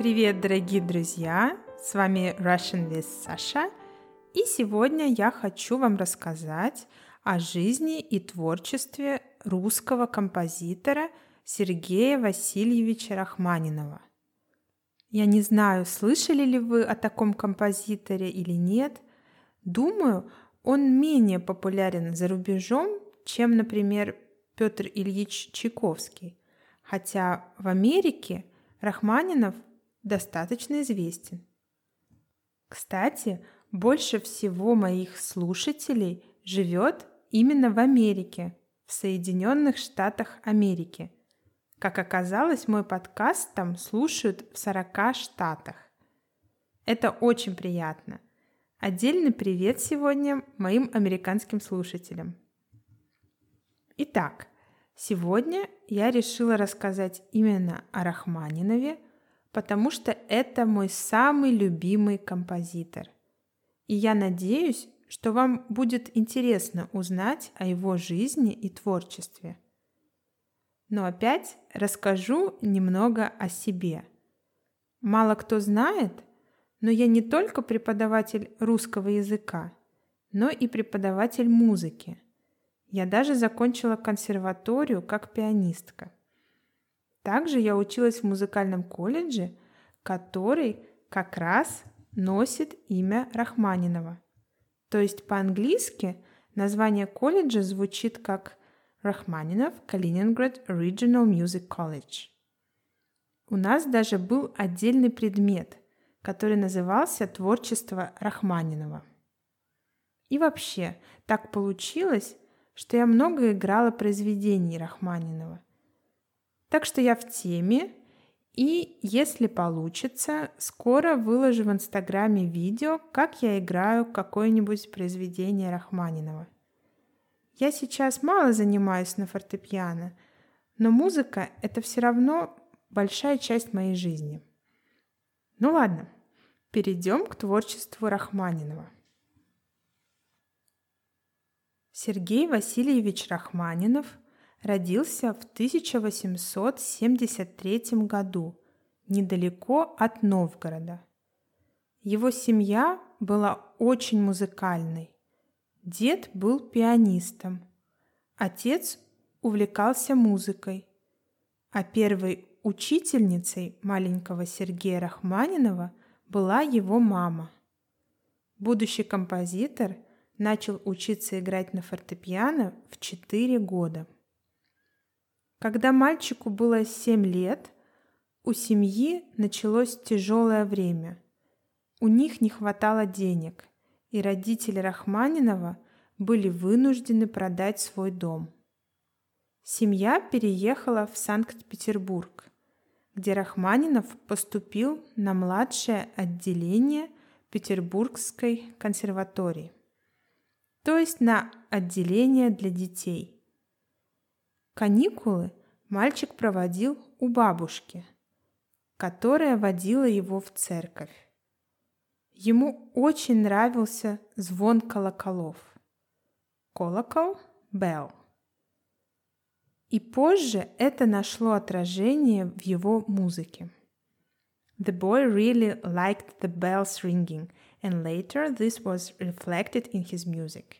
Привет, дорогие друзья! С вами Russian with Sasha. И сегодня я хочу вам рассказать о жизни и творчестве русского композитора Сергея Васильевича Рахманинова. Я не знаю, слышали ли вы о таком композиторе или нет. Думаю, он менее популярен за рубежом, чем, например, Петр Ильич Чайковский. Хотя в Америке Рахманинов достаточно известен. Кстати, больше всего моих слушателей живет именно в Америке, в Соединенных Штатах Америки. Как оказалось, мой подкаст там слушают в 40 штатах. Это очень приятно. Отдельный привет сегодня моим американским слушателям. Итак, сегодня я решила рассказать именно о Рахманинове – потому что это мой самый любимый композитор. И я надеюсь, что вам будет интересно узнать о его жизни и творчестве. Но опять расскажу немного о себе. Мало кто знает, но я не только преподаватель русского языка, но и преподаватель музыки. Я даже закончила консерваторию как пианистка – также я училась в музыкальном колледже, который как раз носит имя Рахманинова. То есть по-английски название колледжа звучит как Рахманинов Калининград Regional Music College. У нас даже был отдельный предмет, который назывался «Творчество Рахманинова». И вообще, так получилось, что я много играла произведений Рахманинова – так что я в теме, и если получится, скоро выложу в Инстаграме видео, как я играю какое-нибудь произведение Рахманинова. Я сейчас мало занимаюсь на фортепиано, но музыка — это все равно большая часть моей жизни. Ну ладно, перейдем к творчеству Рахманинова. Сергей Васильевич Рахманинов — родился в 1873 году недалеко от Новгорода. Его семья была очень музыкальной. Дед был пианистом, отец увлекался музыкой, а первой учительницей маленького Сергея Рахманинова была его мама. Будущий композитор начал учиться играть на фортепиано в 4 года. Когда мальчику было семь лет, у семьи началось тяжелое время. У них не хватало денег, и родители Рахманинова были вынуждены продать свой дом. Семья переехала в Санкт-Петербург, где Рахманинов поступил на младшее отделение Петербургской консерватории, то есть на отделение для детей – Каникулы мальчик проводил у бабушки, которая водила его в церковь. Ему очень нравился звон колоколов. Колокол – bell. И позже это нашло отражение в его музыке. The boy really liked the bells ringing, and later this was reflected in his music.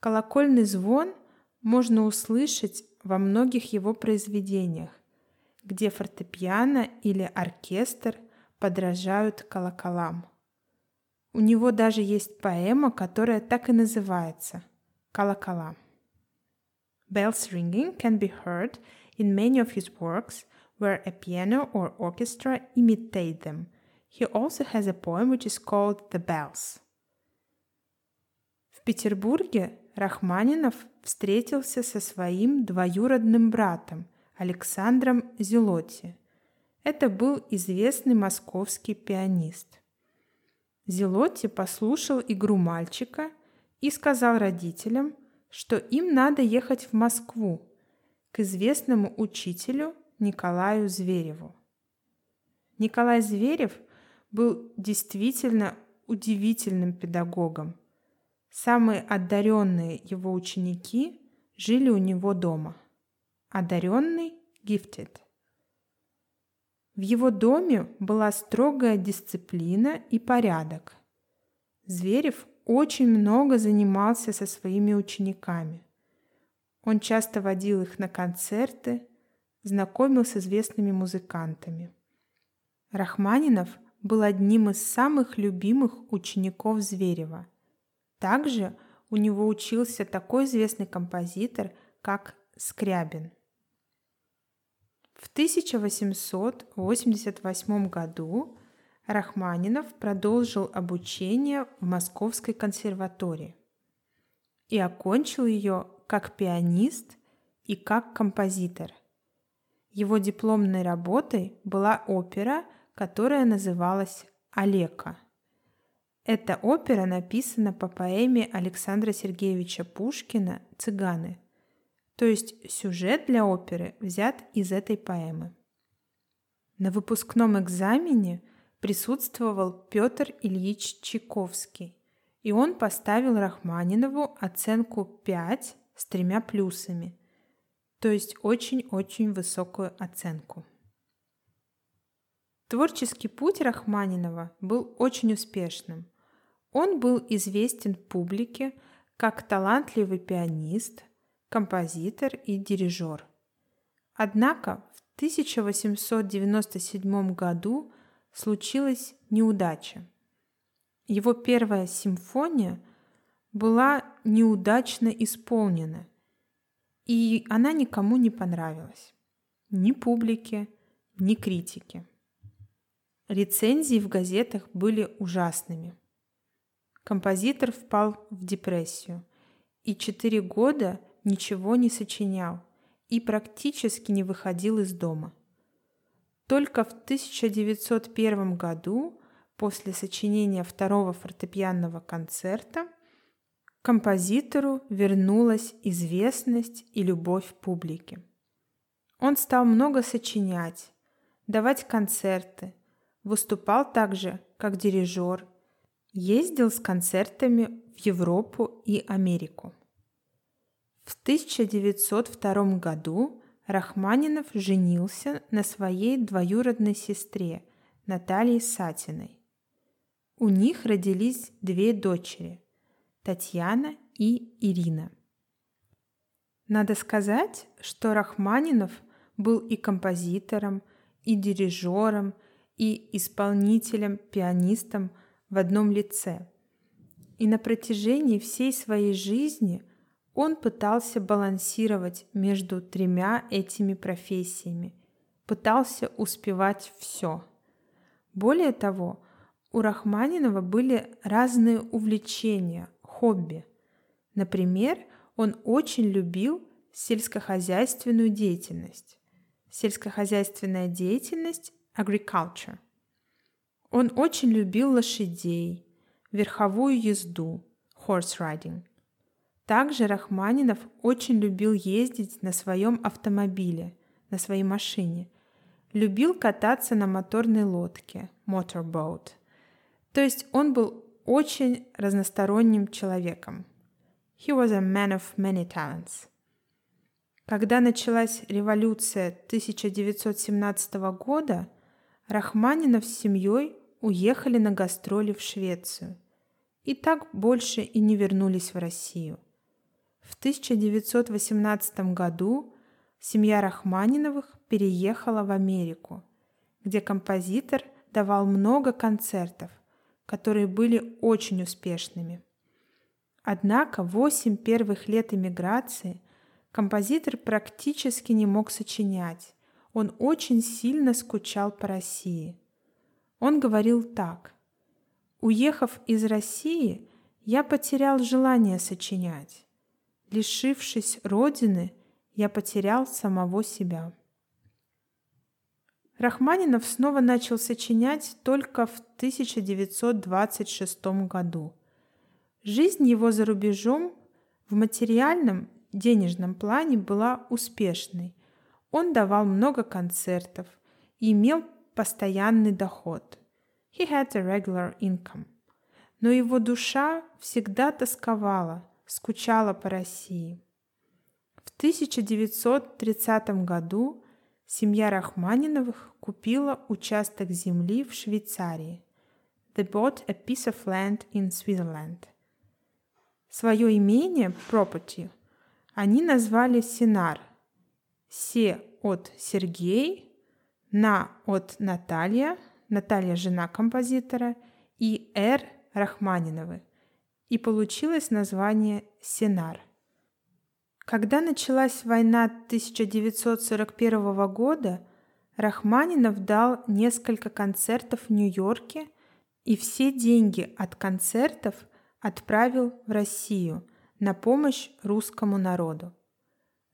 Колокольный звон можно услышать во многих его произведениях, где фортепиано или оркестр подражают колоколам. У него даже есть поэма, которая так и называется «Колокола». Bells ringing can be heard in many of his works where a piano or orchestra imitate them. He also has a poem which is called The Bells. В Петербурге Рахманинов встретился со своим двоюродным братом Александром Зелотти. Это был известный московский пианист. Зелотти послушал игру мальчика и сказал родителям, что им надо ехать в Москву к известному учителю Николаю Звереву. Николай Зверев был действительно удивительным педагогом, Самые одаренные его ученики жили у него дома. Одаренный – gifted. В его доме была строгая дисциплина и порядок. Зверев очень много занимался со своими учениками. Он часто водил их на концерты, знакомил с известными музыкантами. Рахманинов был одним из самых любимых учеников Зверева. Также у него учился такой известный композитор, как Скрябин. В 1888 году Рахманинов продолжил обучение в Московской консерватории и окончил ее как пианист и как композитор. Его дипломной работой была опера, которая называлась «Олека». Эта опера написана по поэме Александра Сергеевича Пушкина «Цыганы», то есть сюжет для оперы взят из этой поэмы. На выпускном экзамене присутствовал Петр Ильич Чайковский, и он поставил Рахманинову оценку 5 с тремя плюсами, то есть очень-очень высокую оценку. Творческий путь Рахманинова был очень успешным. Он был известен публике как талантливый пианист, композитор и дирижер. Однако в 1897 году случилась неудача. Его первая симфония была неудачно исполнена, и она никому не понравилась. Ни публике, ни критике. Рецензии в газетах были ужасными. Композитор впал в депрессию и четыре года ничего не сочинял и практически не выходил из дома – только в 1901 году, после сочинения второго фортепианного концерта, композитору вернулась известность и любовь публики. Он стал много сочинять, давать концерты, выступал также как дирижер, ездил с концертами в Европу и Америку. В 1902 году Рахманинов женился на своей двоюродной сестре Наталье Сатиной. У них родились две дочери – Татьяна и Ирина. Надо сказать, что Рахманинов был и композитором, и дирижером, и исполнителем, пианистом в одном лице. И на протяжении всей своей жизни он пытался балансировать между тремя этими профессиями, пытался успевать все. Более того, у Рахманинова были разные увлечения, хобби. Например, он очень любил сельскохозяйственную деятельность. Сельскохозяйственная деятельность – agriculture. Он очень любил лошадей, верховую езду – horse riding – также Рахманинов очень любил ездить на своем автомобиле, на своей машине. Любил кататься на моторной лодке, motorboat. То есть он был очень разносторонним человеком. He was a man of many talents. Когда началась революция 1917 года, Рахманинов с семьей уехали на гастроли в Швецию и так больше и не вернулись в Россию – в 1918 году семья Рахманиновых переехала в Америку, где композитор давал много концертов, которые были очень успешными. Однако восемь первых лет эмиграции композитор практически не мог сочинять. Он очень сильно скучал по России. Он говорил так. «Уехав из России, я потерял желание сочинять. Лишившись родины, я потерял самого себя. Рахманинов снова начал сочинять только в 1926 году. Жизнь его за рубежом в материальном, денежном плане была успешной. Он давал много концертов и имел постоянный доход. He had a regular income. Но его душа всегда тосковала – скучала по России. В 1930 году семья Рахманиновых купила участок земли в Швейцарии. They bought a piece of land in Switzerland. Свое имение, property, они назвали Синар. Се от Сергей, На от Наталья, Наталья жена композитора, и Р Рахманиновы. И получилось название Синар. Когда началась война 1941 года, Рахманинов дал несколько концертов в Нью-Йорке и все деньги от концертов отправил в Россию на помощь русскому народу.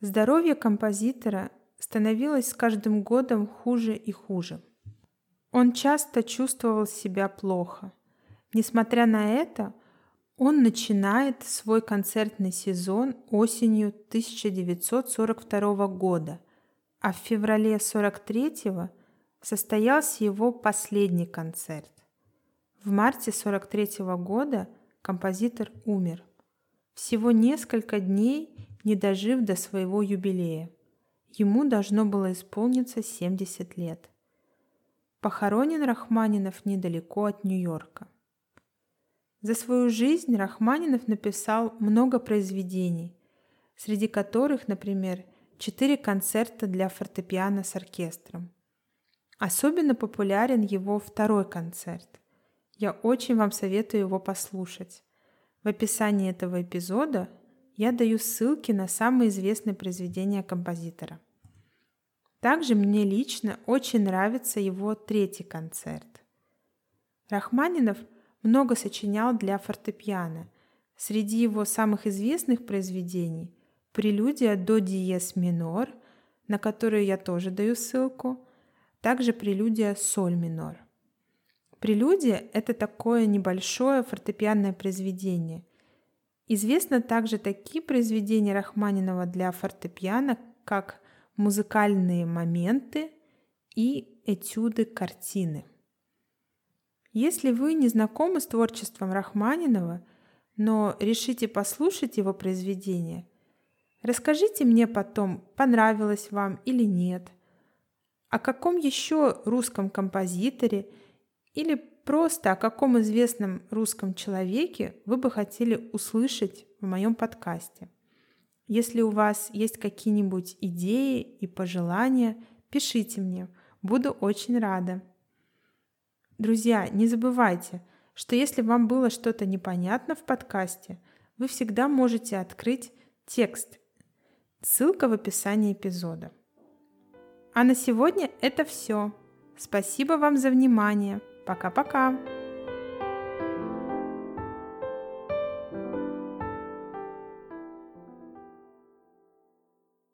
Здоровье композитора становилось с каждым годом хуже и хуже. Он часто чувствовал себя плохо. Несмотря на это, он начинает свой концертный сезон осенью 1942 года, а в феврале 43 состоялся его последний концерт. В марте 43 года композитор умер, всего несколько дней не дожив до своего юбилея. Ему должно было исполниться 70 лет. Похоронен Рахманинов недалеко от Нью-Йорка. За свою жизнь Рахманинов написал много произведений, среди которых, например, четыре концерта для фортепиано с оркестром. Особенно популярен его второй концерт. Я очень вам советую его послушать. В описании этого эпизода я даю ссылки на самые известные произведения композитора. Также мне лично очень нравится его третий концерт. Рахманинов много сочинял для фортепиано. Среди его самых известных произведений прелюдия до диез минор, на которую я тоже даю ссылку, также прелюдия соль минор. Прелюдия – это такое небольшое фортепианное произведение. Известно также такие произведения Рахманинова для фортепиано, как музыкальные моменты и этюды картины – если вы не знакомы с творчеством Рахманинова, но решите послушать его произведение, расскажите мне потом, понравилось вам или нет. О каком еще русском композиторе или просто о каком известном русском человеке вы бы хотели услышать в моем подкасте. Если у вас есть какие-нибудь идеи и пожелания, пишите мне. Буду очень рада. Друзья, не забывайте, что если вам было что-то непонятно в подкасте, вы всегда можете открыть текст. Ссылка в описании эпизода. А на сегодня это все. Спасибо вам за внимание. Пока-пока.